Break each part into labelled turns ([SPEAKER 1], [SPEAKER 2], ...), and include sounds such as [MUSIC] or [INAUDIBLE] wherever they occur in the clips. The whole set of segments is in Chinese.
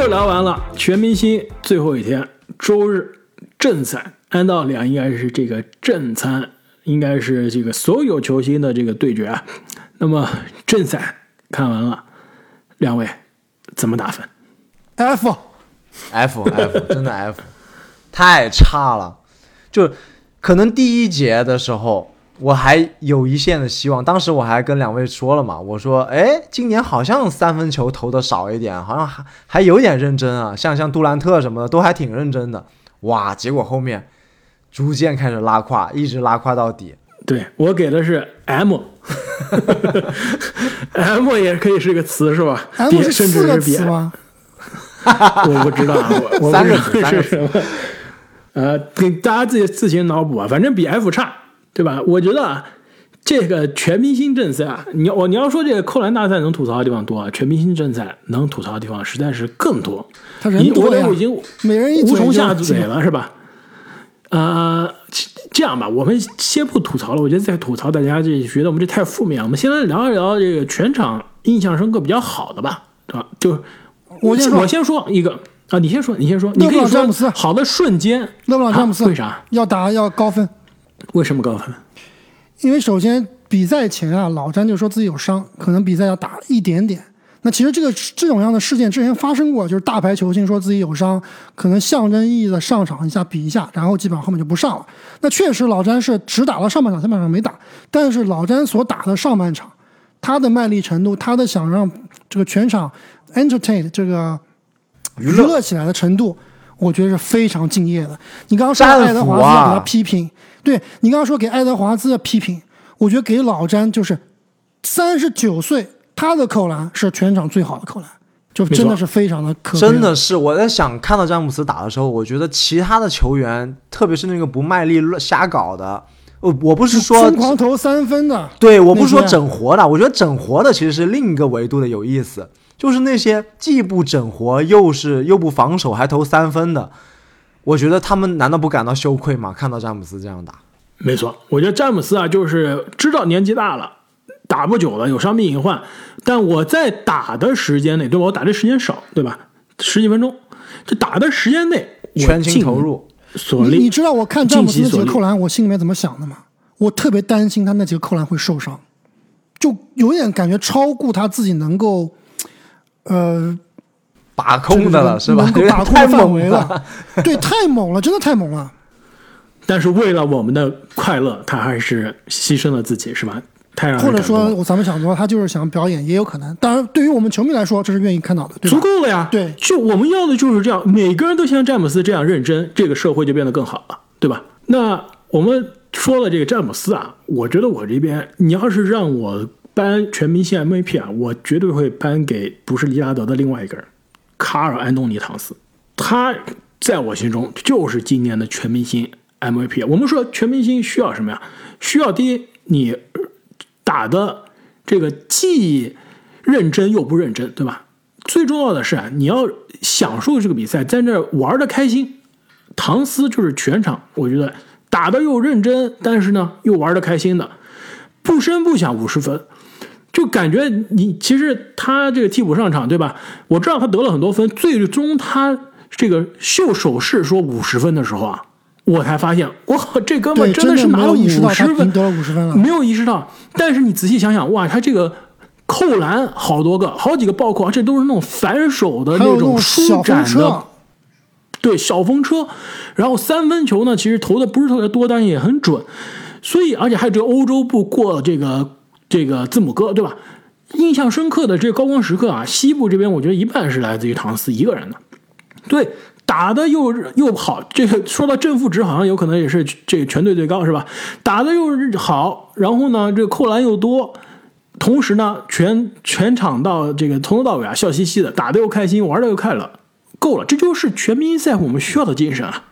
[SPEAKER 1] 六聊完了，全明星最后一天，周日正赛，按道理啊，应该是这个正餐，应该是这个所有球星的这个对决啊。那么正赛看完了，两位怎么打分
[SPEAKER 2] ？F
[SPEAKER 3] F F 真的 F，太差了。就可能第一节的时候，我还有一线的希望。当时我还跟两位说了嘛，我说，哎，今年好像三分球投的少一点，好像还还有点认真啊，像像杜兰特什么的都还挺认真的。哇，结果后面逐渐开始拉胯，一直拉胯到底。
[SPEAKER 1] 对我给的是 M，M [LAUGHS] 也可以是个词是吧
[SPEAKER 2] ？M
[SPEAKER 1] 甚至是比
[SPEAKER 2] 四个词？[LAUGHS] 吗？
[SPEAKER 1] 我不知道，我我
[SPEAKER 3] 三个
[SPEAKER 1] 不知道是什么。[LAUGHS] 呃，给大家自己自行脑补啊，反正比 F 差，对吧？我觉得啊，这个全明星正赛啊，你要我你要说这个扣篮大赛能吐槽的地方多啊，全明星正赛能吐槽的地方实在是更多。
[SPEAKER 2] 他人
[SPEAKER 1] 你我
[SPEAKER 2] 多呀
[SPEAKER 1] 我已经
[SPEAKER 2] 每人一
[SPEAKER 1] 无从下嘴了，是吧？呃，这样吧，我们先不吐槽了。我觉得再吐槽，大家这觉得我们这太负面了。我们先来聊一聊这个全场印象深刻比较好的吧，对吧？就
[SPEAKER 2] 我先说
[SPEAKER 1] 我先说一个啊，你先说，你先说，你可以说
[SPEAKER 2] 朗詹姆斯
[SPEAKER 1] 好的瞬间。
[SPEAKER 2] 勒布朗詹姆斯
[SPEAKER 1] 啊为啥？
[SPEAKER 2] 要打要高分，
[SPEAKER 1] 为什么高分？
[SPEAKER 2] 因为首先比赛前啊，老詹就说自己有伤，可能比赛要打一点点。那其实这个这种样的事件之前发生过，就是大牌球星说自己有伤，可能象征意义的上场一下比一下，然后基本上后面就不上了。那确实老詹是只打了上半场，下半场没打。但是老詹所打的上半场，他的卖力程度，他的想让这个全场 entertain 这个娱乐起来的程度，我觉得是非常敬业的。你刚刚说
[SPEAKER 3] 战
[SPEAKER 2] 爱德华
[SPEAKER 3] 斧啊
[SPEAKER 2] 兹要给他批评，对你刚刚说给爱德华兹的批评，我觉得给老詹就是三十九岁，他的扣篮是全场最好的扣篮，就真的是非常的可
[SPEAKER 3] 真的是我在想，看到詹姆斯打的时候，我觉得其他的球员，特别是那个不卖力乱瞎搞的，我，我不是说
[SPEAKER 2] 疯狂投三分的，
[SPEAKER 3] 对，我不是说整活的，我觉得整活的其实是另一个维度的有意思，就是那些既不整活又是又不防守还投三分的，我觉得他们难道不感到羞愧吗？看到詹姆斯这样打，
[SPEAKER 1] 没错，我觉得詹姆斯啊，就是知道年纪大了，打不久了，有伤病隐患，但我在打的时间内，对吧？我打的时间少，对吧？十几分钟，这打的时间内，
[SPEAKER 3] 全情投入。
[SPEAKER 1] 所力。
[SPEAKER 2] 你你知道我看詹姆斯那几个扣篮，我心里面怎么想的吗？我特别担心他那几个扣篮会受伤，就有点感觉超过他自己能够，呃，
[SPEAKER 3] 把控的了是吧？
[SPEAKER 2] 能够把控范
[SPEAKER 3] 太猛
[SPEAKER 2] 围了。[LAUGHS] 对，太猛了，真的太猛了。
[SPEAKER 1] 但是为了我们的快乐，他还是牺牲了自己，是吧？太让
[SPEAKER 2] 或者说，我咱们想说，他就是想表演，也有可能。当然，对于我们球迷来说，这是愿意看到的，对
[SPEAKER 1] 足？够了呀。
[SPEAKER 2] 对
[SPEAKER 1] 就我们要的就是这样，每个人都像詹姆斯这样认真，这个社会就变得更好了，对吧？那我们说了这个詹姆斯啊，我觉得我这边，你要是让我颁全明星 MVP 啊，我绝对会颁给不是利拉德的另外一个人，卡尔安东尼唐斯，他在我心中就是今年的全明星 MVP。我们说全明星需要什么呀？需要第一，你打的这个既认真又不认真，对吧？最重要的是啊，你要享受这个比赛，在那玩的开心。唐斯就是全场，我觉得打的又认真，但是呢又玩的开心的，不声不响五十分，就感觉你其实他这个替补上场，对吧？我知道他得了很多分，最终他这个秀手势说五十分的时候啊，我才发现，哇，这哥们，真的是拿了五十分，
[SPEAKER 2] 得了五十分了。
[SPEAKER 1] 没有意识到。但是你仔细想想，哇，他这个扣篮好多个，好几个暴扣，而且都是那种反手的
[SPEAKER 2] 那种
[SPEAKER 1] 种舒展的，，对小风车，然后三分球呢，其实投的不是特别多，但是也很准，所以而且还有这个欧洲步过这个这个字母哥，对吧？印象深刻的这个高光时刻啊，西部这边我觉得一半是来自于唐斯一个人的，对，打的又又好，这个说到正负值好像有可能也是这个全队最高是吧？打的又好，然后呢这个扣篮又多，同时呢全全场到这个从头到尾啊笑嘻嘻的，打的又开心，玩的又快乐，够了，这就是全明星赛我们需要的精神啊！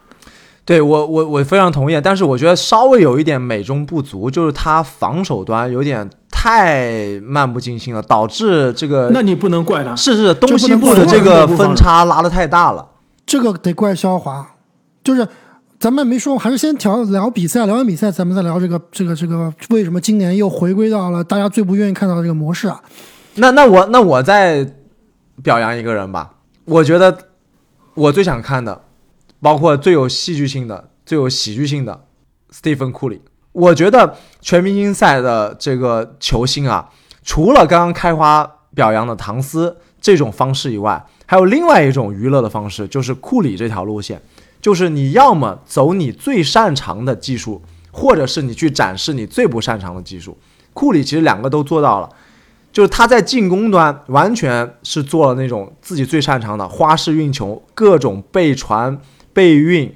[SPEAKER 3] 对我我我非常同意，但是我觉得稍微有一点美中不足，就是他防守端有点太漫不经心了，导致这个
[SPEAKER 1] 那你不能怪他，
[SPEAKER 3] 是是东西部的这个分差拉的太大了。
[SPEAKER 2] 这个得怪肖华，就是咱们没说，还是先聊聊比赛，聊完比赛咱们再聊这个这个这个为什么今年又回归到了大家最不愿意看到的这个模式啊？
[SPEAKER 3] 那那我那我再表扬一个人吧，我觉得我最想看的，包括最有戏剧性的、最有喜剧性的，斯蒂芬库里。我觉得全明星赛的这个球星啊，除了刚刚开花表扬的唐斯这种方式以外，还有另外一种娱乐的方式，就是库里这条路线，就是你要么走你最擅长的技术，或者是你去展示你最不擅长的技术。库里其实两个都做到了，就是他在进攻端完全是做了那种自己最擅长的花式运球，各种背传、背运，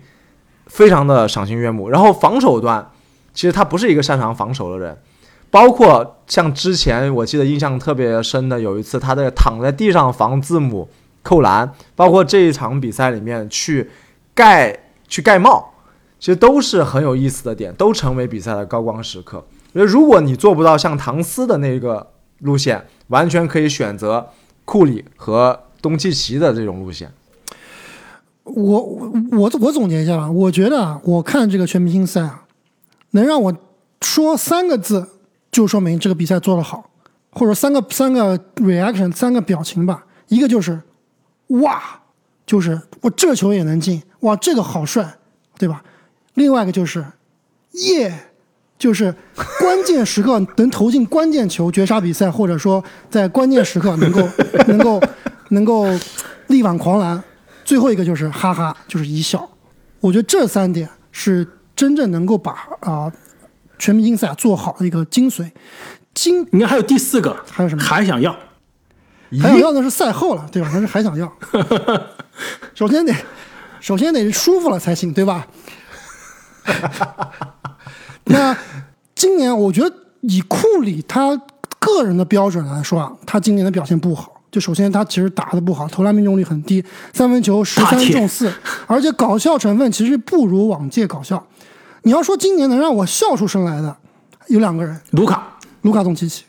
[SPEAKER 3] 非常的赏心悦目。然后防守端，其实他不是一个擅长防守的人，包括像之前我记得印象特别深的有一次，他在躺在地上防字母扣篮，包括这一场比赛里面去盖去盖帽，其实都是很有意思的点，都成为比赛的高光时刻。因为如果你做不到像唐斯的那个路线，完全可以选择库里和东契奇的这种路线。
[SPEAKER 2] 我我我总结一下吧，我觉得啊，我看这个全明星赛啊，能让我说三个字，就说明这个比赛做得好，或者三个三个 reaction 三个表情吧。一个就是哇，就是我这球也能进，哇，这个好帅，对吧？另外一个就是耶，就是关键时刻能投进关键球，绝杀比赛，或者说在关键时刻能够 [LAUGHS] 能够能够力挽狂澜。最后一个就是哈哈，就是一笑。我觉得这三点是真正能够把啊、全明星赛做好的一个精髓。精
[SPEAKER 1] 你看还有第四个，
[SPEAKER 2] 还有什么
[SPEAKER 1] 还想要？
[SPEAKER 2] 还想要的是赛后了，对吧？还是还想要，[LAUGHS] 首先得首先得舒服了才行，对吧？[LAUGHS] 那今年我觉得以库里他个人的标准来说啊，他今年的表现不好。就首先他其实打的不好，投篮命中率很低，三分球十三中四，而且搞笑成分其实不如往届搞笑。你要说今年能让我笑出声来的，有两个人，
[SPEAKER 1] 卢卡，
[SPEAKER 2] 卢卡东契奇，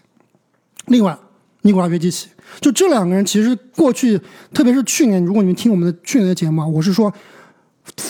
[SPEAKER 2] 另外尼古拉约基奇，就这两个人，其实过去，特别是去年，如果你们听我们的去年的节目啊，我是说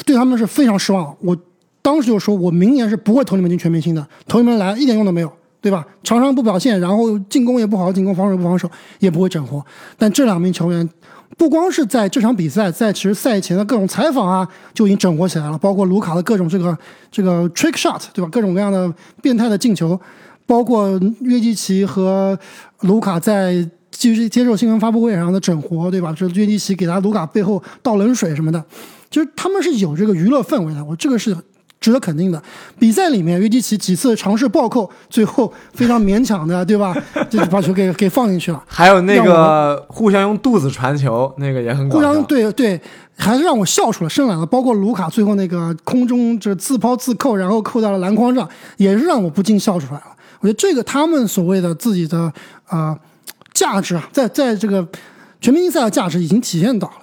[SPEAKER 2] 对他们是非常失望。我当时就说，我明年是不会投你们进全明星的，投你们来一点用都没有，对吧？场上不表现，然后进攻也不好好进攻，防守也不防守，也不会整活。但这两名球员。不光是在这场比赛，在其实赛前的各种采访啊，就已经整活起来了。包括卢卡的各种这个这个 trick shot，对吧？各种各样的变态的进球，包括约基奇和卢卡在接接受新闻发布会上的整活，对吧？这约基奇给他卢卡背后倒冷水什么的，就是他们是有这个娱乐氛围的。我这个是值得肯定的。比赛里面，约基奇几次尝试暴扣，最后非常勉强的，对吧？[LAUGHS] 就把球给给放进去了。
[SPEAKER 3] 还有那个互相用肚子传球，那个也很搞笑。
[SPEAKER 2] 互相对对，还是让我笑出了声来了。包括卢卡最后那个空中这自抛自扣，然后扣到了篮筐上，也是让我不禁笑出来了。我觉得这个他们所谓的自己的啊、呃价值啊，在在这个全明星赛的价值已经体现到了。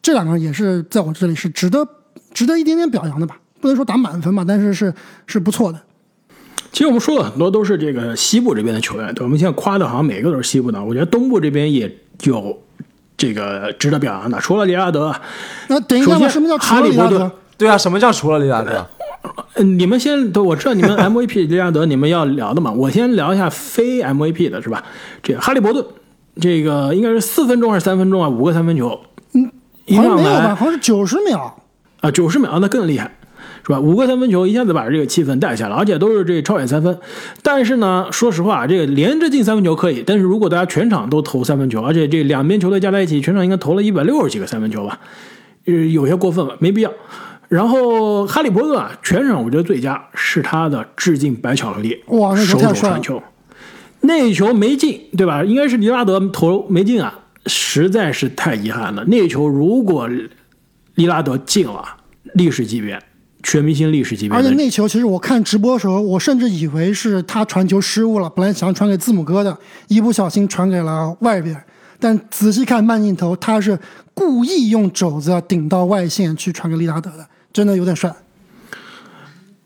[SPEAKER 2] 这两个人也是在我这里是值得值得一点点表扬的吧，不能说打满分吧，但是是是不错的。
[SPEAKER 1] 其实我们说了很多都是这个西部这边的球员，对我们现在夸的好像每个都是西部的，我觉得东部这边也有这个值得表扬的，除了利拉德，
[SPEAKER 2] 那等一下什么叫除了里拉德
[SPEAKER 1] 哈利波特？
[SPEAKER 3] 对啊，什么叫除了利拉德？
[SPEAKER 1] 嗯，你们先都我知道你们 MVP 利拉德你们要聊的嘛，我先聊一下非 MVP 的是吧？这个哈利伯顿，这个应该是四分钟还是三分钟啊？五个三分球，嗯，
[SPEAKER 2] 好像没有吧？好像是九十秒。
[SPEAKER 1] 啊，九十秒那更厉害，是吧？五个三分球一下子把这个气氛带下来，而且都是这超远三分。但是呢，说实话，这个连着进三分球可以，但是如果大家全场都投三分球，而且这两边球队加在一起，全场应该投了一百六十几个三分球吧，呃，有些过分了，没必要。然后哈利波特啊，全场我觉得最佳是他的致敬白巧克力，
[SPEAKER 2] 哇那球
[SPEAKER 1] 手
[SPEAKER 2] 太帅了
[SPEAKER 1] 肘传球，那球没进，对吧？应该是利拉德投没进啊，实在是太遗憾了。那球如果利拉德进了，历史级别，全明星历史级别
[SPEAKER 2] 而且那球其实我看直播的时候，我甚至以为是他传球失误了，本来想传给字母哥的，一不小心传给了外边。但仔细看慢镜头，他是故意用肘子顶到外线去传给利拉德的，真的有点帅。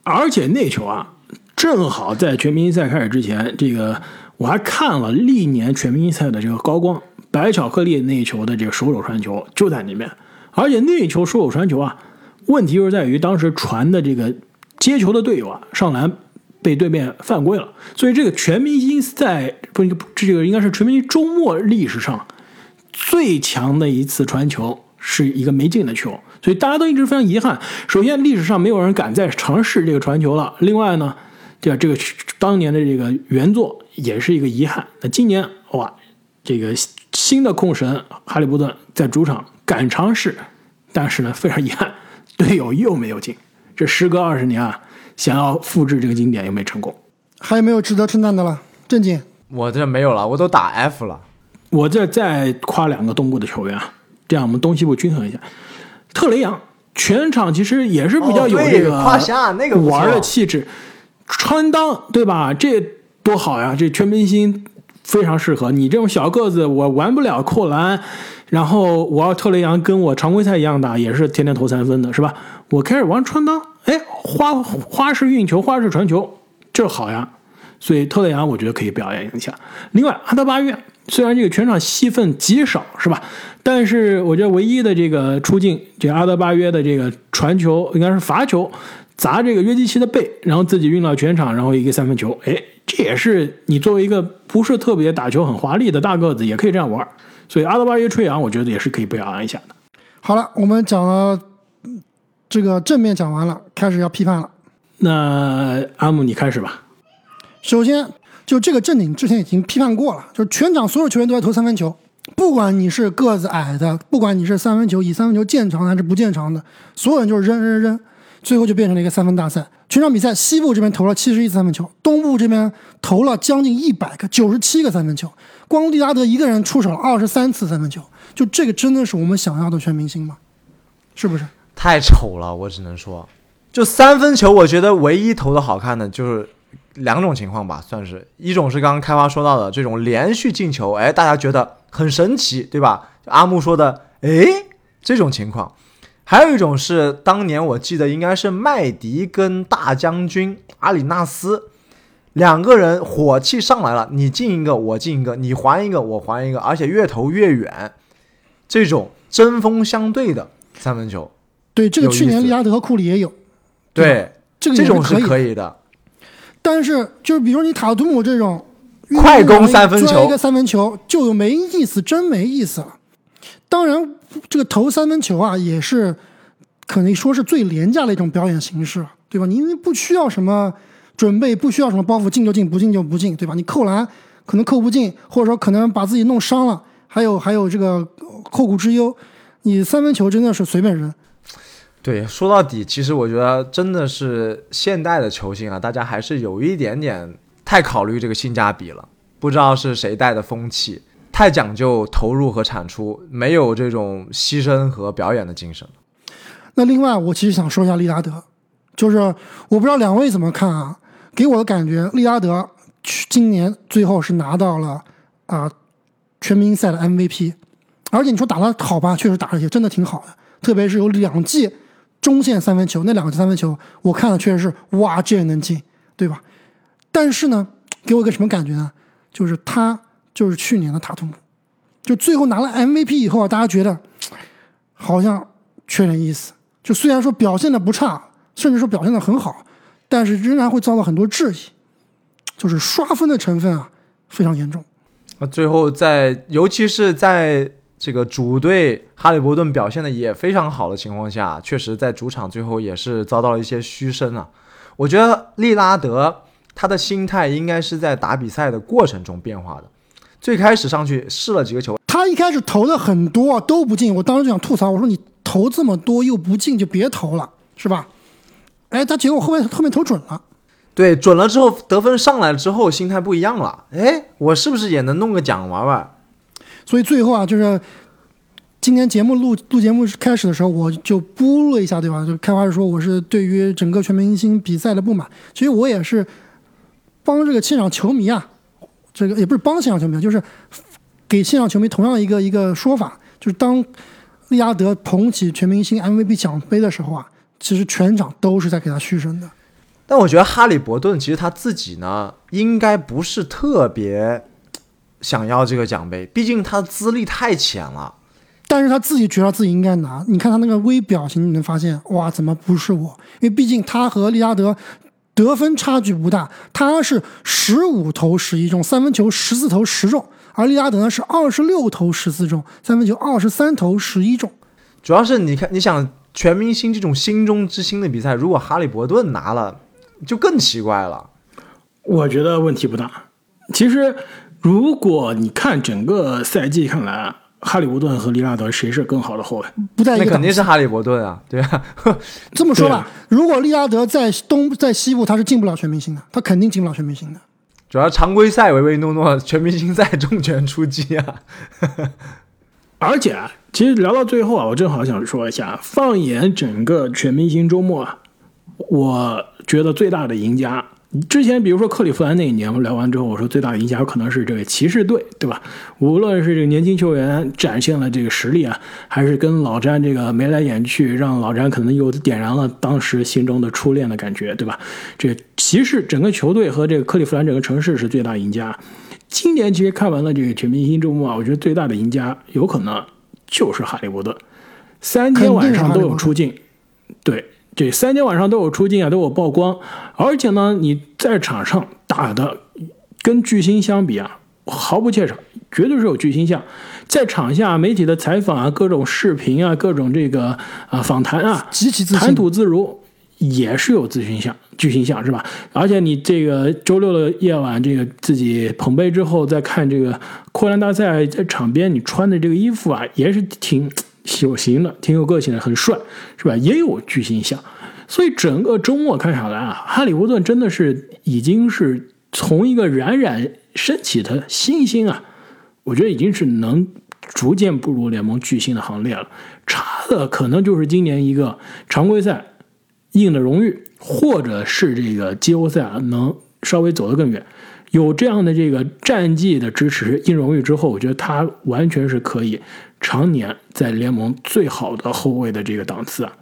[SPEAKER 1] 而且那球啊，正好在全明星赛开始之前，这个我还看了历年全明星赛的这个高光，白巧克力那一球的这个手肘传球就在里面，而且那一球手肘传球啊，问题就是在于当时传的这个接球的队友啊上篮被对面犯规了，所以这个全明星赛不这个应该是全明星周末历史上最强的一次传球是一个没进的球，所以大家都一直非常遗憾。首先，历史上没有人敢再尝试这个传球了。另外呢，这这个当年的这个原作也是一个遗憾。那今年哇，这个新的控神哈利波特在主场敢尝试，但是呢，非常遗憾，队友又没有进。这时隔二十年啊，想要复制这个经典又没成功。
[SPEAKER 2] 还有没有值得称赞的了？正经，
[SPEAKER 3] 我这没有了，我都打 F 了。
[SPEAKER 1] 我这再夸两个东部的球员啊。这样我们东西部均衡一下，特雷杨全场其实也是比较有这个玩的气质，穿裆对吧？这多好呀！这全明星非常适合你这种小个子，我玩不了扣篮，然后我要特雷杨跟我常规赛一样打，也是天天投三分的，是吧？我开始玩穿裆，哎，花花式运球、花式传球，这好呀！所以特雷杨我觉得可以表演一下。另外，阿德巴约。虽然这个全场戏份极少，是吧？但是我觉得唯一的这个出镜，这阿德巴约的这个传球应该是罚球，砸这个约基奇的背，然后自己运到全场，然后一个三分球。哎，这也是你作为一个不是特别打球很华丽的大个子，也可以这样玩。所以阿德巴约吹杨，我觉得也是可以表扬一下的。
[SPEAKER 2] 好了，我们讲了这个正面讲完了，开始要批判了。
[SPEAKER 1] 那阿姆，你开始吧。
[SPEAKER 2] 首先。就这个正经之前已经批判过了，就是全场所有球员都在投三分球，不管你是个子矮的，不管你是三分球以三分球见长还是不见长的，所有人就是扔扔扔，最后就变成了一个三分大赛。全场比赛，西部这边投了七十一次三分球，东部这边投了将近一百个，九十七个三分球，光利拉德一个人出手了二十三次三分球，就这个真的是我们想要的全明星吗？是不是？
[SPEAKER 3] 太丑了，我只能说，就三分球，我觉得唯一投的好看的就是。两种情况吧，算是一种是刚刚开花说到的这种连续进球，哎，大家觉得很神奇，对吧？阿木说的，哎，这种情况，还有一种是当年我记得应该是麦迪跟大将军阿里纳斯两个人火气上来了，你进一个我进一个，你还一个我还一个，而且越投越远，这种针锋相对的三分球，
[SPEAKER 2] 对这个去年利拉德和库里也有，
[SPEAKER 3] 对，
[SPEAKER 2] 这个
[SPEAKER 3] 这种是
[SPEAKER 2] 可
[SPEAKER 3] 以的。
[SPEAKER 2] 但是，就是比如你塔图姆这种
[SPEAKER 3] 快攻三分球，
[SPEAKER 2] 一个三分球就没意思，真没意思了。当然，这个投三分球啊，也是可能说是最廉价的一种表演形式，对吧？你因为不需要什么准备，不需要什么包袱，进就进，不进就不进，对吧？你扣篮可能扣不进，或者说可能把自己弄伤了，还有还有这个后顾之忧。你三分球真的是随便扔。
[SPEAKER 3] 对，说到底，其实我觉得真的是现代的球星啊，大家还是有一点点太考虑这个性价比了。不知道是谁带的风气，太讲究投入和产出，没有这种牺牲和表演的精神。
[SPEAKER 2] 那另外，我其实想说一下利拉德，就是我不知道两位怎么看啊？给我的感觉，利拉德今年最后是拿到了啊全明星赛的 MVP，而且你说打的好吧，确实打的也真的挺好的，特别是有两记。中线三分球那两个三分球，我看了确实是哇，这也能进，对吧？但是呢，给我一个什么感觉呢？就是他就是去年的塔图姆，就最后拿了 MVP 以后啊，大家觉得好像缺点意思。就虽然说表现的不差，甚至说表现的很好，但是仍然会遭到很多质疑，就是刷分的成分啊非常严重。
[SPEAKER 3] 那最后在，尤其是在。这个主队哈利伯顿表现的也非常好的情况下，确实在主场最后也是遭到了一些嘘声啊。我觉得利拉德他的心态应该是在打比赛的过程中变化的。最开始上去试了几个球，
[SPEAKER 2] 他一开始投的很多都不进，我当时就想吐槽，我说你投这么多又不进就别投了，是吧？哎，他结果后面后面投准了，
[SPEAKER 3] 对，准了之后得分上来了之后心态不一样了，哎，我是不是也能弄个奖玩玩？
[SPEAKER 2] 所以最后啊，就是今天节目录录节目开始的时候，我就播了一下，对吧？就开花是说我是对于整个全明星比赛的不满。其实我也是帮这个现场球迷啊，这个也不是帮现场球迷，就是给现场球迷同样一个一个说法，就是当利拉德捧起全明星 MVP 奖杯的时候啊，其实全场都是在给他嘘声的。
[SPEAKER 3] 但我觉得哈利伯顿其实他自己呢，应该不是特别。想要这个奖杯，毕竟他的资历太浅了。
[SPEAKER 2] 但是他自己觉得自己应该拿。你看他那个微表情，你能发现，哇，怎么不是我？因为毕竟他和利拉德得分差距不大，他是十五投十一中，三分球十四投十中，而利拉德呢是二十六投十四中，三分球二十三投十一中。
[SPEAKER 3] 主要是你看，你想全明星这种心中之星的比赛，如果哈利伯顿拿了，就更奇怪了。
[SPEAKER 1] 我觉得问题不大。其实，如果你看整个赛季看来啊，哈利伯顿和利拉德谁是更好的后卫？
[SPEAKER 2] 不在一个档次。
[SPEAKER 3] 那肯定是哈利伯顿啊，对啊。[LAUGHS]
[SPEAKER 2] 这么说吧
[SPEAKER 1] 啊，
[SPEAKER 2] 如果利拉德在东在西部，他是进不了全明星的，他肯定进不了全明星的。
[SPEAKER 3] 主要常规赛唯唯诺诺，全明星赛重拳出击啊。[LAUGHS]
[SPEAKER 1] 而且啊，其实聊到最后啊，我正好想说一下，放眼整个全明星周末啊，我觉得最大的赢家，之前比如说克利夫兰那一年，我们聊完之后，我说最大的赢家有可能是这个骑士队，对吧？无论是这个年轻球员展现了这个实力啊，还是跟老詹这个眉来眼去，让老詹可能又点燃了当时心中的初恋的感觉，对吧？这骑士整个球队和这个克利夫兰整个城市是最大赢家。今年其实看完了这个全明星周末啊，我觉得最大的赢家有可能就是哈利波特，三天晚上都有出镜，对，这三天晚上都有出镜啊，都有曝光，而且呢，你在场上打的跟巨星相比啊，毫不怯场，绝对是有巨星相。在场下媒体的采访啊，各种视频啊，各种这个啊访谈啊，
[SPEAKER 2] 极其自
[SPEAKER 1] 谈吐自如，也是有自信相、巨星相，是吧？而且你这个周六的夜晚，这个自己捧杯之后，再看这个扣篮大赛在场边，你穿的这个衣服啊，也是挺有型的，挺有个性的，很帅，是吧？也有巨星相。所以整个周末看下来啊，哈利波顿真的是已经是从一个冉冉升起的新星啊，我觉得已经是能逐渐步入联盟巨星的行列了。差的可能就是今年一个常规赛硬的荣誉，或者是这个季后赛啊能稍微走得更远。有这样的这个战绩的支持，硬荣誉之后，我觉得他完全是可以常年在联盟最好的后卫的这个档次啊。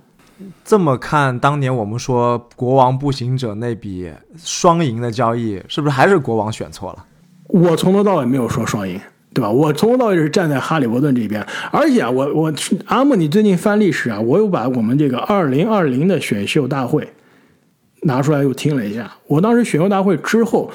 [SPEAKER 3] 这么看，当年我们说国王步行者那笔双赢的交易，是不是还是国王选错了？
[SPEAKER 1] 我从头到尾没有说双赢，对吧？我从头到尾是站在哈利伯顿这边，而且啊，我我阿木，你最近翻历史啊，我又把我们这个二零二零的选秀大会拿出来又听了一下。我当时选秀大会之后，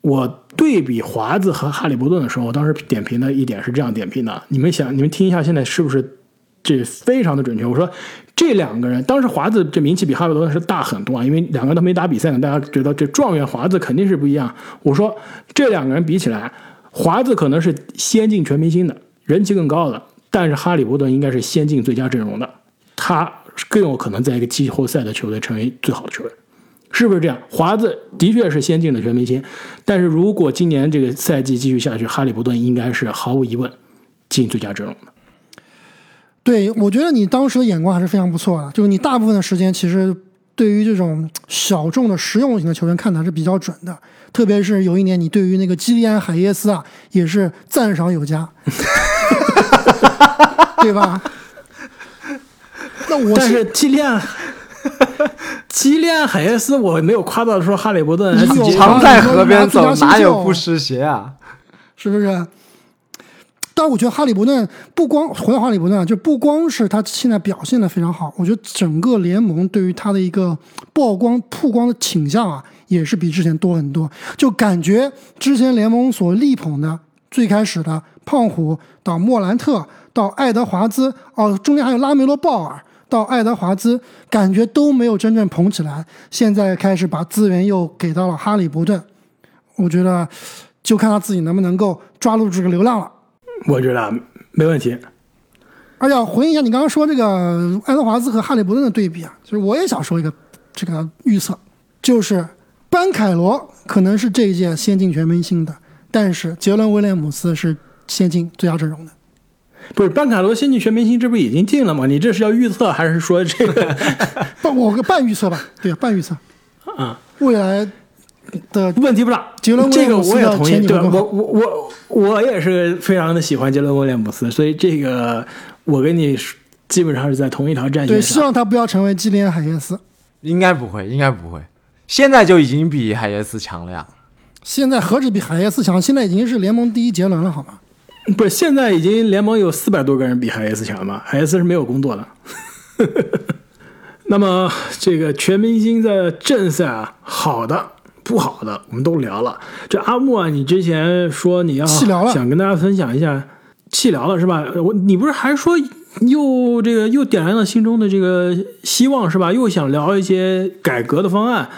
[SPEAKER 1] 我对比华子和哈利伯顿的时候，我当时点评的一点是这样点评的，你们想，你们听一下，现在是不是这非常的准确？我说这两个人，当时华子这名气比哈利伯顿是大很多啊，因为两个人都没打比赛呢，大家觉得这状元华子肯定是不一样。我说这两个人比起来，华子可能是先进全明星的，人气更高的，但是哈利伯顿应该是先进最佳阵容的，他更有可能在一个季后赛的球队成为最好的球员。是不是这样？华子的确是先进的全明星，但是如果今年这个赛季继续下去，哈利伯顿应该是毫无疑问进最佳阵容的。
[SPEAKER 2] 对，我觉得你当时的眼光还是非常不错的，就是你大部分的时间其实对于这种小众的实用型的球员看的还是比较准的，特别是有一年你对于那个基利安海耶斯啊也是赞赏有加，[LAUGHS] 对吧？[LAUGHS] 那我
[SPEAKER 1] 但是基利安，基利安海耶斯，我没有夸到说哈利伯顿
[SPEAKER 2] 你有
[SPEAKER 1] 直接
[SPEAKER 3] 常在河边走，哪有不湿鞋啊？
[SPEAKER 2] 是不是？但我觉得哈利伯顿不光回到哈利伯顿啊，就不光是他现在表现的非常好，我觉得整个联盟对于他的一个曝光曝光的倾向啊，也是比之前多很多。就感觉之前联盟所力捧的，最开始的胖虎到莫兰特到爱德华兹，哦，中间还有拉梅罗鲍尔到爱德华兹，感觉都没有真正捧起来。现在开始把资源又给到了哈利伯顿，我觉得就看他自己能不能够抓住这个流量了。
[SPEAKER 1] 我觉得没问题。
[SPEAKER 2] 而且回应一下你刚刚说这个爱德华兹和哈利伯顿的对比啊，其实我也想说一个这个预测，就是班凯罗可能是这一届先进全明星的，但是杰伦威廉姆斯是先进最佳阵容的。
[SPEAKER 1] 不是班卡罗先进全明星，这不已经进了吗？你这是要预测还是说这个 [LAUGHS]
[SPEAKER 2] 半我个半预测吧，对，半预测
[SPEAKER 1] 啊？
[SPEAKER 2] 未来的
[SPEAKER 1] 问题不大，
[SPEAKER 2] 杰伦威
[SPEAKER 1] 这个
[SPEAKER 2] 廉姆斯的
[SPEAKER 1] 我也同意。对我我我我也是非常的喜欢杰伦威廉姆斯，所以这个我跟你基本上是在同一条战，线上。
[SPEAKER 2] 希望他不要成为基连海耶斯。
[SPEAKER 3] 应该不会，应该不会。现在就已经比海耶斯强了呀。
[SPEAKER 2] 现在何止比海耶斯强，现在已经是联盟第一杰伦了，好吗？
[SPEAKER 1] 不是，现在已经联盟有四百多个人比海耶斯强嘛？海耶斯是没有工作的。[LAUGHS] 那么这个全明星的正赛啊，好的不好的我们都聊了。这阿木啊，你之前说你要
[SPEAKER 2] 气聊了
[SPEAKER 1] 想跟大家分享一下气聊了是吧？我你不是还说又这个又点燃了心中的这个希望，是吧？又想聊一些改革的方案。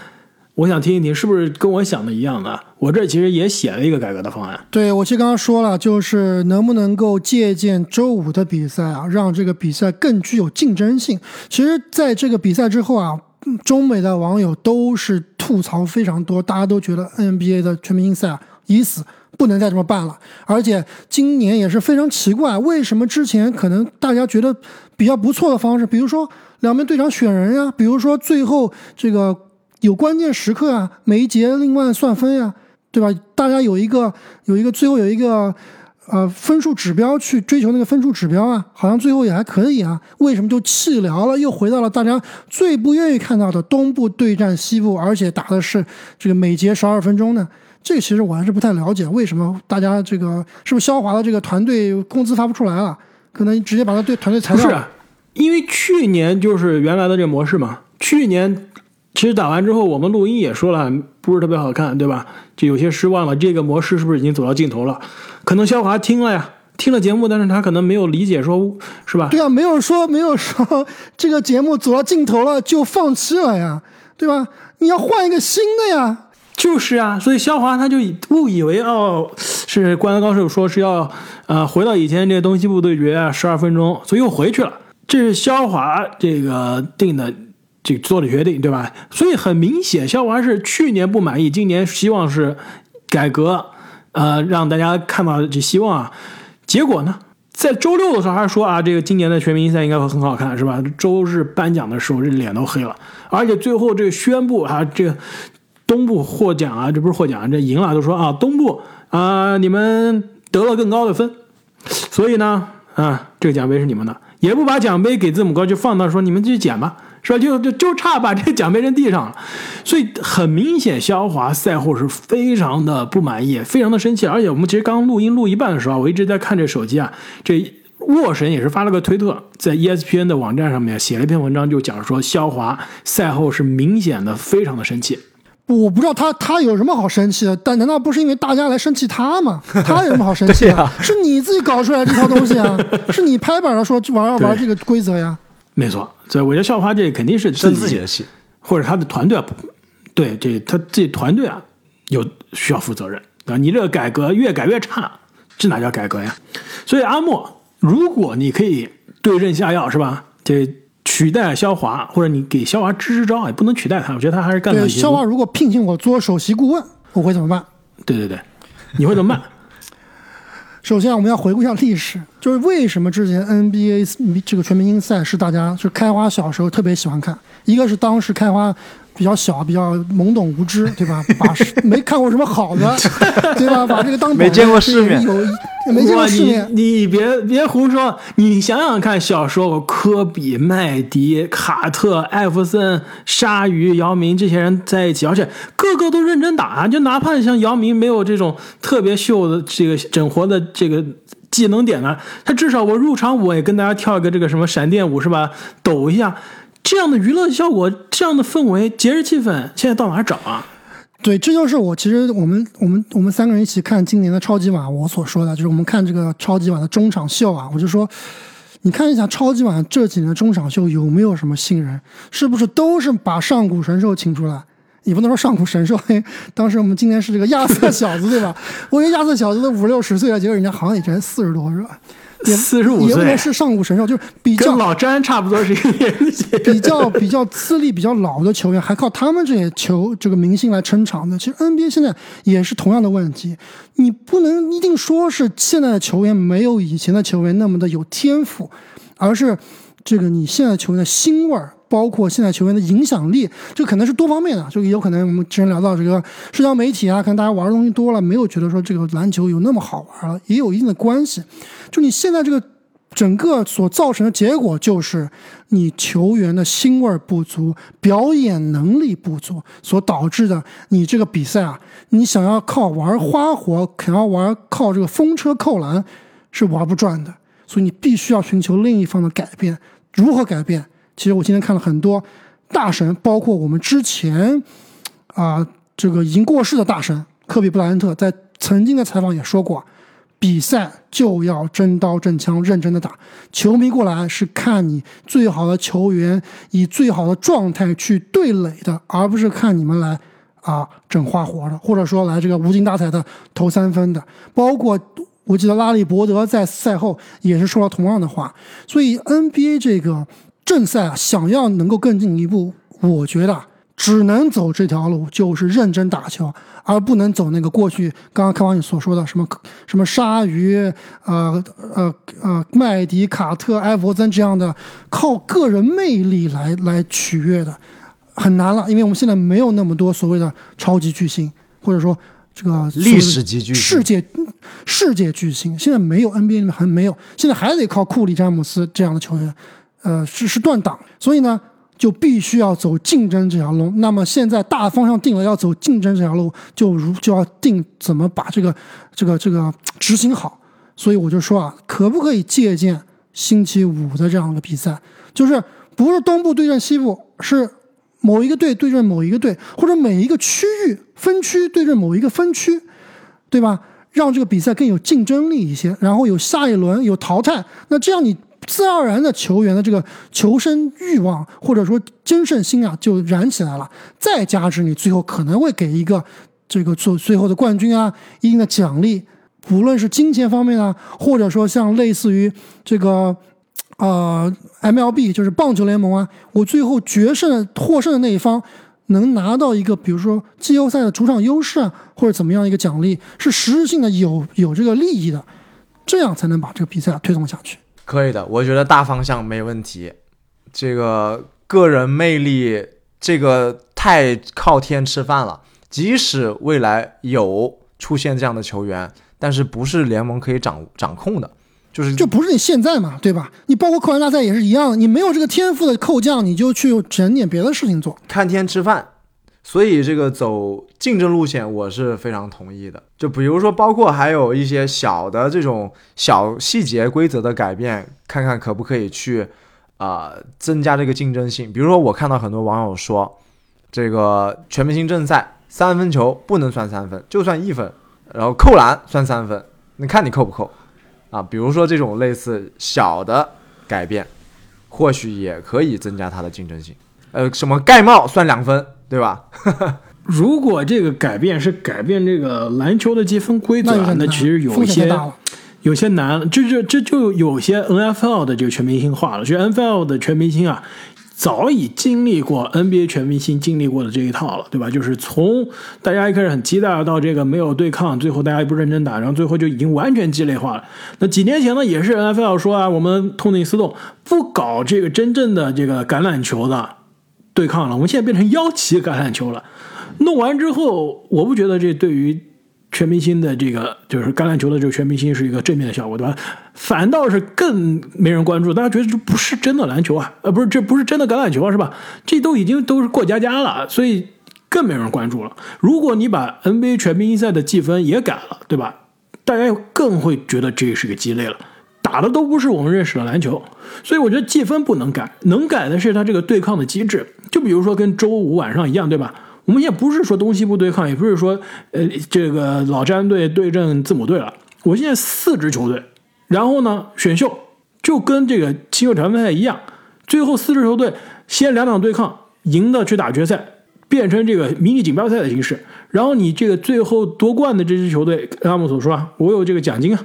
[SPEAKER 1] 我想听一听，是不是跟我想的一样的？我这其实也写了一个改革的方案。
[SPEAKER 2] 对，我其实刚刚说了，就是能不能够借鉴周五的比赛啊，让这个比赛更具有竞争性。其实，在这个比赛之后啊，中美的网友都是吐槽非常多，大家都觉得 NBA 的全明星赛啊已死，不能再这么办了。而且今年也是非常奇怪，为什么之前可能大家觉得比较不错的方式，比如说两边队长选人呀，比如说最后这个。有关键时刻啊，每一节另外算分呀，对吧？大家有一个有一个最后有一个呃分数指标去追求那个分数指标啊，好像最后也还可以啊。为什么就弃疗了？又回到了大家最不愿意看到的东部对战西部，而且打的是这个每节十二分钟呢？这个其实我还是不太了解，为什么大家这个是不是肖华的这个团队工资发不出来了？可能直接把他队团队裁掉。
[SPEAKER 1] 不是，因为去年就是原来的这个模式嘛，去年。其实打完之后，我们录音也说了，不是特别好看，对吧？就有些失望了。这个模式是不是已经走到尽头了？可能肖华听了呀，听了节目，但是他可能没有理解，说是吧？
[SPEAKER 2] 对啊，没有说没有说这个节目走到尽头了就放弃了呀，对吧？你要换一个新的呀。
[SPEAKER 1] 就是啊，所以肖华他就误以为哦，是灌篮高手说是要呃回到以前这东西部对决啊，十二分钟，所以又回去了。这是肖华这个定的。这做的决定，对吧？所以很明显，肖华是去年不满意，今年希望是改革，呃，让大家看到这希望啊。结果呢，在周六的时候还说啊，这个今年的全明星赛应该会很好看，是吧？周日颁奖的时候，这脸都黑了，而且最后这个宣布啊，这个东部获奖啊，这不是获奖，这赢了，都说啊，东部啊，你们得了更高的分，所以呢，啊，这个奖杯是你们的，也不把奖杯给字母哥，就放到说你们去捡吧。是吧？就就就差把这个奖杯扔地上了，所以很明显，肖华赛后是非常的不满意，非常的生气。而且我们其实刚录音录一半的时候，我一直在看这手机啊。这沃神也是发了个推特，在 ESPN 的网站上面写了一篇文章，就讲说肖华赛后是明显的非常的生气。
[SPEAKER 2] 我不知道他他有什么好生气的，但难道不是因为大家来生气他吗？他有什么好生气
[SPEAKER 3] 的？[LAUGHS]
[SPEAKER 2] 是你自己搞出来这套东西啊？是你拍板了说玩玩这个规则呀？
[SPEAKER 1] 没错，所以我觉得校花这肯定是
[SPEAKER 3] 生自己的戏，
[SPEAKER 1] 或者他的团队啊，对这他自己团队啊有需要负责任啊。你这个改革越改越差，这哪叫改革呀？所以阿莫，如果你可以对症下药，是吧？这取代肖华，或者你给肖华支支招，也不能取代他。我觉得他还是干的。
[SPEAKER 2] 肖华如果聘请我做首席顾问，我会怎么办？
[SPEAKER 1] 对对对，你会怎么办？
[SPEAKER 2] 首先，我们要回顾一下历史，就是为什么之前 NBA 这个全明星赛是大家是开花小时候特别喜欢看，一个是当时开花。比较小，比较懵懂无知，对吧？把 [LAUGHS] 没看过什么好的，对吧？把这个当
[SPEAKER 3] 没见过世面，
[SPEAKER 2] 有没见过世面。
[SPEAKER 1] 你别别胡说，你想想看，小时候科比、麦迪、卡特、艾弗森、鲨鱼、姚明这些人在一起，而且个个都认真打，就哪怕像姚明没有这种特别秀的这个整活的这个技能点呢，他至少我入场我也跟大家跳一个这个什么闪电舞是吧？抖一下。这样的娱乐效果，这样的氛围，节日气氛，现在到哪找啊？
[SPEAKER 2] 对，这就是我其实我们我们我们三个人一起看今年的超级碗，我所说的就是我们看这个超级碗的中场秀啊，我就说，你看一下超级碗这几年的中场秀有没有什么新人？是不是都是把上古神兽请出来？你不能说上古神兽，嘿当时我们今年是这个亚瑟小子对吧？我以为亚瑟小子都五六十岁了，结果人家好像也才四十多是吧？
[SPEAKER 1] 四十五岁，
[SPEAKER 2] 也不能是上古神兽，就是比较
[SPEAKER 1] 老詹差不多是一个年纪，[LAUGHS]
[SPEAKER 2] 比较比较资历比较老的球员，还靠他们这些球这个明星来撑场的。其实 NBA 现在也是同样的问题，你不能一定说是现在的球员没有以前的球员那么的有天赋，而是这个你现在球员的腥味儿。包括现在球员的影响力，这可能是多方面的，就有可能我们之前聊到这个社交媒体啊，可能大家玩的东西多了，没有觉得说这个篮球有那么好玩了，也有一定的关系。就你现在这个整个所造成的结果，就是你球员的腥味儿不足，表演能力不足，所导致的你这个比赛啊，你想要靠玩花活，想要玩靠这个风车扣篮，是玩不转的。所以你必须要寻求另一方的改变，如何改变？其实我今天看了很多大神，包括我们之前啊这个已经过世的大神科比布莱恩特，在曾经的采访也说过，比赛就要真刀真枪、认真的打。球迷过来是看你最好的球员以最好的状态去对垒的，而不是看你们来啊整花活的，或者说来这个无精打采的投三分的。包括我记得拉里伯德在赛后也是说了同样的话。所以 NBA 这个正赛啊，想要能够更进一步，我觉得。只能走这条路，就是认真打球，而不能走那个过去刚刚开完你所说的什么什么鲨鱼，呃呃呃麦迪卡特、艾弗森这样的靠个人魅力来来取悦的，很难了，因为我们现在没有那么多所谓的超级巨星，或者说这个
[SPEAKER 3] 历史级巨星、
[SPEAKER 2] 世界世界巨星，现在没有 NBA 里面还没有，现在还得靠库里、詹姆斯这样的球员，呃是是断档，所以呢。就必须要走竞争这条路。那么现在大方向定了，要走竞争这条路，就如就要定怎么把这个这个这个执行好。所以我就说啊，可不可以借鉴星期五的这样的比赛？就是不是东部对阵西部，是某一个队对阵某一个队，或者每一个区域分区对阵某一个分区，对吧？让这个比赛更有竞争力一些，然后有下一轮有淘汰。那这样你。自然而然的球员的这个求生欲望或者说争胜心啊，就燃起来了。再加之你最后可能会给一个这个做最后的冠军啊一定的奖励，无论是金钱方面啊，或者说像类似于这个呃 MLB 就是棒球联盟啊，我最后决胜获胜的那一方能拿到一个比如说季后赛的主场优势啊，或者怎么样一个奖励，是实质性的有有这个利益的，这样才能把这个比赛推动下去。
[SPEAKER 3] 可以的，我觉得大方向没问题。这个个人魅力，这个太靠天吃饭了。即使未来有出现这样的球员，但是不是联盟可以掌掌控的，就是
[SPEAKER 2] 就不是你现在嘛，对吧？你包括扣篮大赛也是一样，你没有这个天赋的扣将，你就去整点别的事情做，
[SPEAKER 3] 看天吃饭。所以这个走竞争路线，我是非常同意的。就比如说，包括还有一些小的这种小细节规则的改变，看看可不可以去啊增加这个竞争性。比如说，我看到很多网友说，这个全明星正赛三分球不能算三分，就算一分，然后扣篮算三分，你看你扣不扣啊？比如说这种类似小的改变，或许也可以增加它的竞争性。呃，什么盖帽算两分？对吧？[LAUGHS]
[SPEAKER 1] 如果这个改变是改变这个篮球的积分规则，那其实有些有些难。这这这就有些 NFL 的这个全明星化了。就 NFL 的全明星啊，早已经历过 NBA 全明星经历过的这一套了，对吧？就是从大家一开始很期待到这个没有对抗，最后大家也不认真打，然后最后就已经完全鸡肋化了。那几年前呢，也是 NFL 说啊，我们痛定思痛，不搞这个真正的这个橄榄球的。对抗了，我们现在变成腰旗橄榄球了。弄完之后，我不觉得这对于全明星的这个就是橄榄球的这个全明星是一个正面的效果，对吧？反倒是更没人关注，大家觉得这不是真的篮球啊，呃，不是，这不是真的橄榄球啊，是吧？这都已经都是过家家了，所以更没人关注了。如果你把 NBA 全明星赛的计分也改了，对吧？大家更会觉得这是个鸡肋了。打的都不是我们认识的篮球，所以我觉得计分不能改，能改的是他这个对抗的机制。就比如说跟周五晚上一样，对吧？我们也不是说东西部对抗，也不是说呃这个老詹队对阵字母队了。我现在四支球队，然后呢选秀就跟这个七六传分赛一样，最后四支球队先两场对抗，赢的去打决赛，变成这个迷你锦标赛的形式。然后你这个最后夺冠的这支球队，阿姆所说啊，我有这个奖金啊。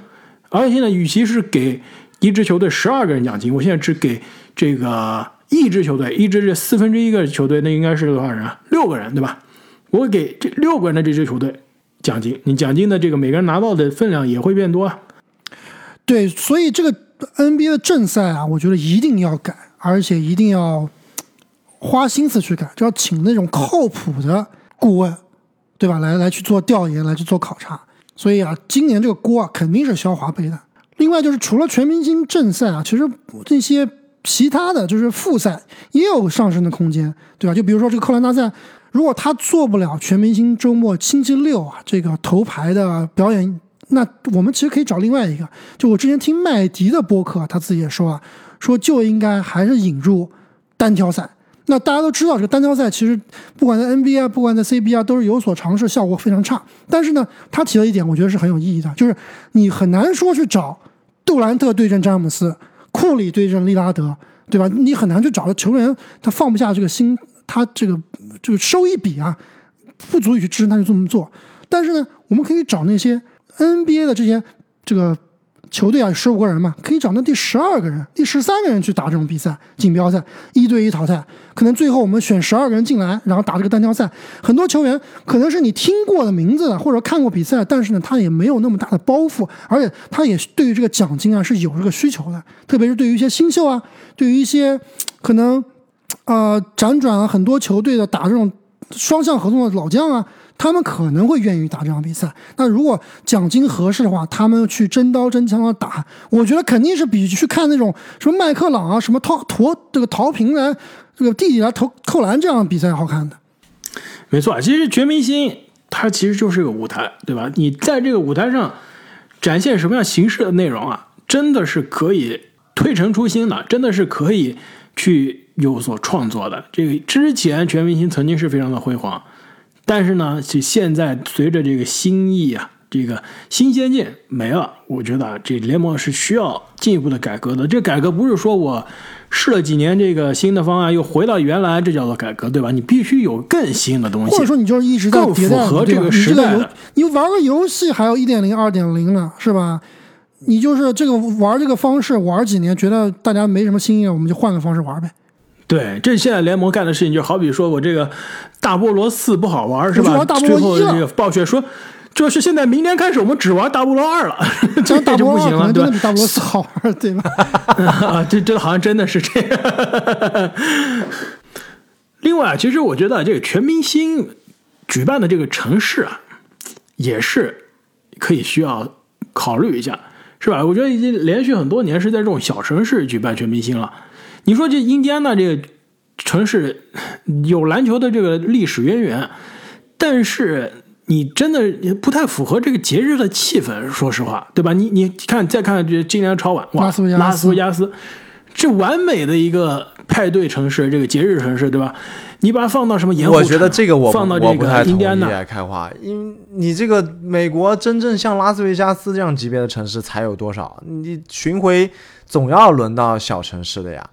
[SPEAKER 1] 而且现在，与其是给一支球队十二个人奖金，我现在只给这个一支球队，一支这四分之一个球队，那应该是多少人啊？六个人，对吧？我给这六个人的这支球队奖金，你奖金的这个每个人拿到的分量也会变多啊。
[SPEAKER 2] 对，所以这个 NBA 的正赛啊，我觉得一定要改，而且一定要花心思去改，就要请那种靠谱的顾问，对吧？来来去做调研，来去做考察。所以啊，今年这个锅啊，肯定是肖华背的。另外就是除了全明星正赛啊，其实这些其他的就是复赛也有上升的空间，对吧？就比如说这个扣篮大赛，如果他做不了全明星周末星期六啊这个头牌的表演，那我们其实可以找另外一个。就我之前听麦迪的播客，他自己也说啊，说就应该还是引入单挑赛。那大家都知道，这个单挑赛其实不管在 NBA，不管在 CBA，都是有所尝试，效果非常差。但是呢，他提了一点，我觉得是很有意义的，就是你很难说去找杜兰特对阵詹姆斯，库里对阵利拉德，对吧？你很难去找个球员，他放不下这个心，他这个这个收益比啊，不足以去支撑他就这么做。但是呢，我们可以找那些 NBA 的这些这个。球队啊，十五个人嘛，可以找那第十二个人、第十三个人去打这种比赛，锦标赛一对一淘汰。可能最后我们选十二个人进来，然后打这个单挑赛。很多球员可能是你听过的名字的，或者看过比赛，但是呢，他也没有那么大的包袱，而且他也对于这个奖金啊是有这个需求的。特别是对于一些新秀啊，对于一些可能呃辗转了很多球队的打这种双向合同的老将啊。他们可能会愿意打这场比赛。那如果奖金合适的话，他们去真刀真枪的打，我觉得肯定是比去看那种什么麦克朗啊、什么陶陀这个陶平来这个弟弟来投扣篮这样的比赛好看的。
[SPEAKER 1] 没错，其实全明星它其实就是个舞台，对吧？你在这个舞台上展现什么样形式的内容啊，真的是可以推陈出新的，真的是可以去有所创作的。这个之前全明星曾经是非常的辉煌。但是呢，就现在随着这个新意啊，这个新鲜劲没了，我觉得这联盟是需要进一步的改革的。这改革不是说我试了几年这个新的方案又回到原来，这叫做改革，对吧？你必须有更新的东西，
[SPEAKER 2] 或者说你就是一直在
[SPEAKER 1] 更符合这个时代的。
[SPEAKER 2] 你玩个游戏还要一点零、二点零呢，是吧？你就是这个玩这个方式玩几年，觉得大家没什么新意，我们就换个方式玩呗。
[SPEAKER 1] 对，这现在联盟干的事情就好比说我这个大菠萝四不好玩是吧？最后这个暴雪说，就是现在明年开始我们只玩大菠萝二了，[LAUGHS] 这就不行了，
[SPEAKER 2] 对吧？大菠萝四好玩，对吧？[LAUGHS]
[SPEAKER 1] 啊，这这好像真的是这样。[LAUGHS] 另外，其实我觉得这个全明星举办的这个城市啊，也是可以需要考虑一下，是吧？我觉得已经连续很多年是在这种小城市举办全明星了。你说这印第安纳这个城市 [SIGHS] 有篮球的这个历史渊源，但是你真的不太符合这个节日的气氛，说实话，对吧？你你看，再看这今年超晚，哇，拉斯维加斯，这完美的一个派对城市，这个节日城市，对吧？你把它放到什么盐湖
[SPEAKER 3] 我觉得这个我
[SPEAKER 1] 放到这个印第安纳
[SPEAKER 3] 开花，因你这个美国真正像拉斯维加斯这样级别的城市才有多少？你巡回总要轮到小城市的呀。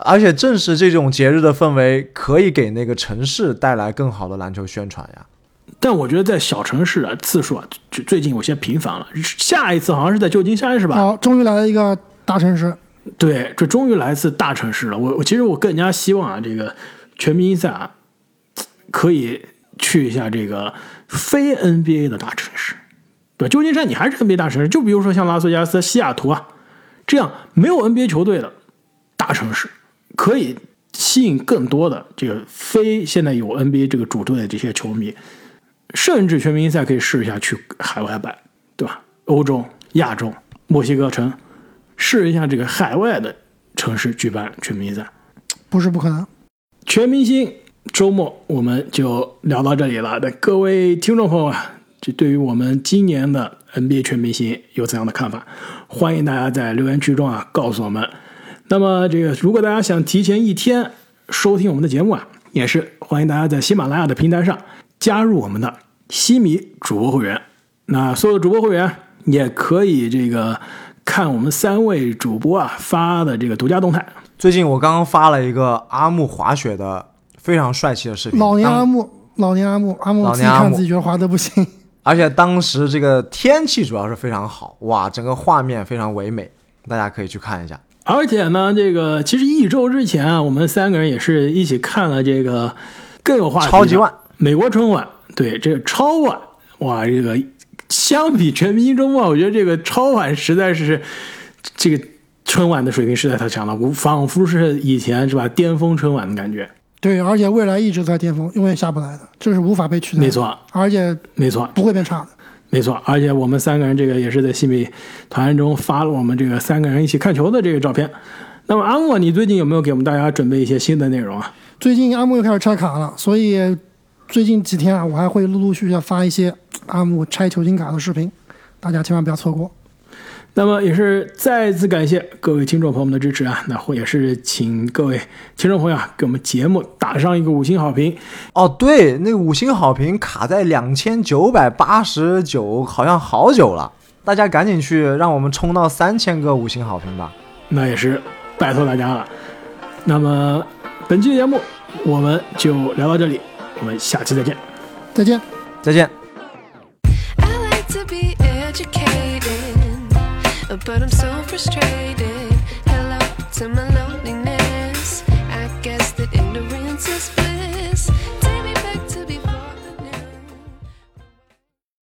[SPEAKER 3] 而且正是这种节日的氛围，可以给那个城市带来更好的篮球宣传呀。
[SPEAKER 1] 但我觉得在小城市的次数啊，就最近有些频繁了。下一次好像是在旧金山，是吧？
[SPEAKER 2] 好，终于来了一个大城市。
[SPEAKER 1] 对，这终于来一次大城市了。我我其实我更加希望啊，这个全明星赛啊，可以去一下这个非 NBA 的大城市。对，旧金山你还是 NBA 大城市，就比如说像拉斯维加斯、西雅图啊，这样没有 NBA 球队的大城市。可以吸引更多的这个非现在有 NBA 这个主队的这些球迷，甚至全明星赛可以试一下去海外办，对吧？欧洲、亚洲、墨西哥城，试一下这个海外的城市举办全明星赛，
[SPEAKER 2] 不是不可能。
[SPEAKER 1] 全明星周末我们就聊到这里了。那各位听众朋友啊，就对于我们今年的 NBA 全明星有怎样的看法？欢迎大家在留言区中啊告诉我们。那么，这个如果大家想提前一天收听我们的节目啊，也是欢迎大家在喜马拉雅的平台上加入我们的西米主播会员。那所有的主播会员也可以这个看我们三位主播啊发的这个独家动态。
[SPEAKER 3] 最近我刚刚发了一个阿木滑雪的非常帅气的视频。
[SPEAKER 2] 老年阿木，老年阿木，阿木自己看自己觉得滑的不行。
[SPEAKER 3] 而且当时这个天气主要是非常好，哇，整个画面非常唯美，大家可以去看一下。
[SPEAKER 1] 而且呢，这个其实一周之前啊，我们三个人也是一起看了这个更有话题
[SPEAKER 3] 超级碗
[SPEAKER 1] 美国春晚。对，这个超晚哇，这个相比全明星周末，我觉得这个超晚实在是这个春晚的水平实在太强了，我仿佛是以前是吧巅峰春晚的感觉。
[SPEAKER 2] 对，而且未来一直在巅峰，永远下不来的，这是无法被取代。
[SPEAKER 1] 没错，
[SPEAKER 2] 而且
[SPEAKER 1] 没错，
[SPEAKER 2] 不会变差的。
[SPEAKER 1] 没错，而且我们三个人这个也是在西米团中发了我们这个三个人一起看球的这个照片。那么阿木，你最近有没有给我们大家准备一些新的内容啊？
[SPEAKER 2] 最近阿木又开始拆卡了，所以最近几天啊，我还会陆陆续续发一些阿木拆球星卡的视频，大家千万不要错过。
[SPEAKER 1] 那么也是再次感谢各位听众朋友们的支持啊！那或也是请各位听众朋友啊，给我们节目打上一个五星好评。
[SPEAKER 3] 哦，对，那五星好评卡在两千九百八十九，好像好久了。大家赶紧去，让我们冲到三千个五星好评吧！
[SPEAKER 1] 那也是拜托大家了。那么本期节目我们就聊到这里，我们下期再见。
[SPEAKER 2] 再见。
[SPEAKER 3] 再见。
[SPEAKER 4] But I'm so frustrated. Hello to my loneliness. I guess that ignorance is